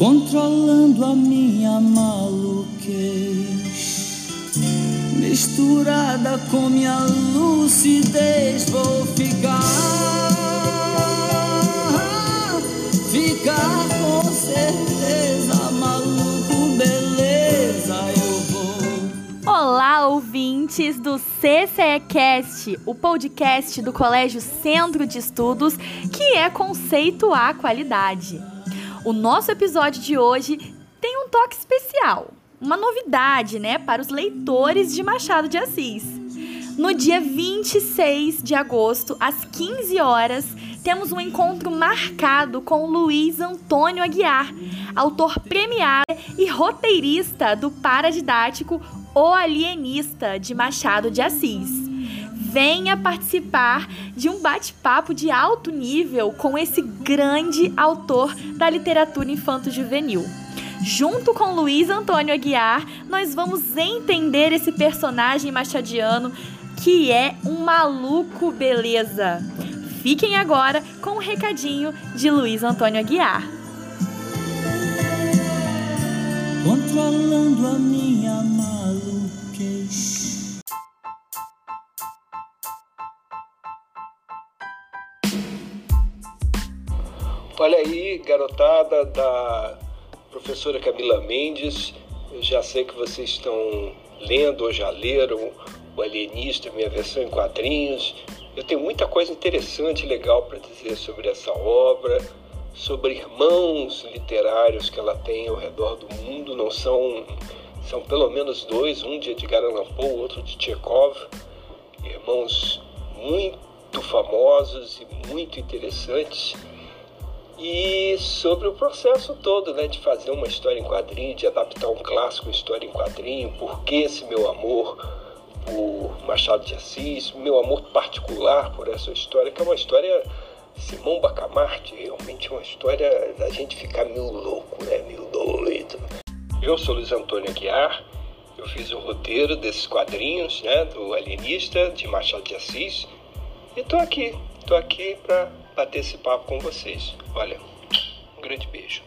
controlando a minha maluquez, misturada com minha lucidez, vou ficar, ficar com certeza, maluco, beleza, eu vou. Olá, ouvintes do CCEcast, o podcast do Colégio Centro de Estudos, que é conceito a qualidade. O nosso episódio de hoje tem um toque especial, uma novidade, né, para os leitores de Machado de Assis. No dia 26 de agosto, às 15 horas, temos um encontro marcado com Luiz Antônio Aguiar, autor premiado e roteirista do paradidático O Alienista de Machado de Assis venha participar de um bate-papo de alto nível com esse grande autor da literatura infanto-juvenil. Junto com Luiz Antônio Aguiar, nós vamos entender esse personagem machadiano que é um maluco beleza. Fiquem agora com o um recadinho de Luiz Antônio Aguiar. Controlando a minha maluquez. Olha aí, garotada da professora Camila Mendes. Eu já sei que vocês estão lendo ou já leram O Alienista, minha versão em quadrinhos. Eu tenho muita coisa interessante e legal para dizer sobre essa obra, sobre irmãos literários que ela tem ao redor do mundo. Não são, são pelo menos dois, um de Edgar Allan Poe, outro de Chekhov. Irmãos muito famosos e muito interessantes e sobre o processo todo, né, de fazer uma história em quadrinho, de adaptar um clássico história em quadrinho, por que esse meu amor por Machado de Assis, meu amor particular por essa história, que é uma história Simão Bacamarte, realmente uma história da gente ficar meio louco, né, meio doido. Eu sou Luiz Antônio Aguiar, eu fiz o roteiro desses quadrinhos, né, do Alienista, de Machado de Assis, e tô aqui, tô aqui para bater esse papo com vocês. Olha, um grande beijo.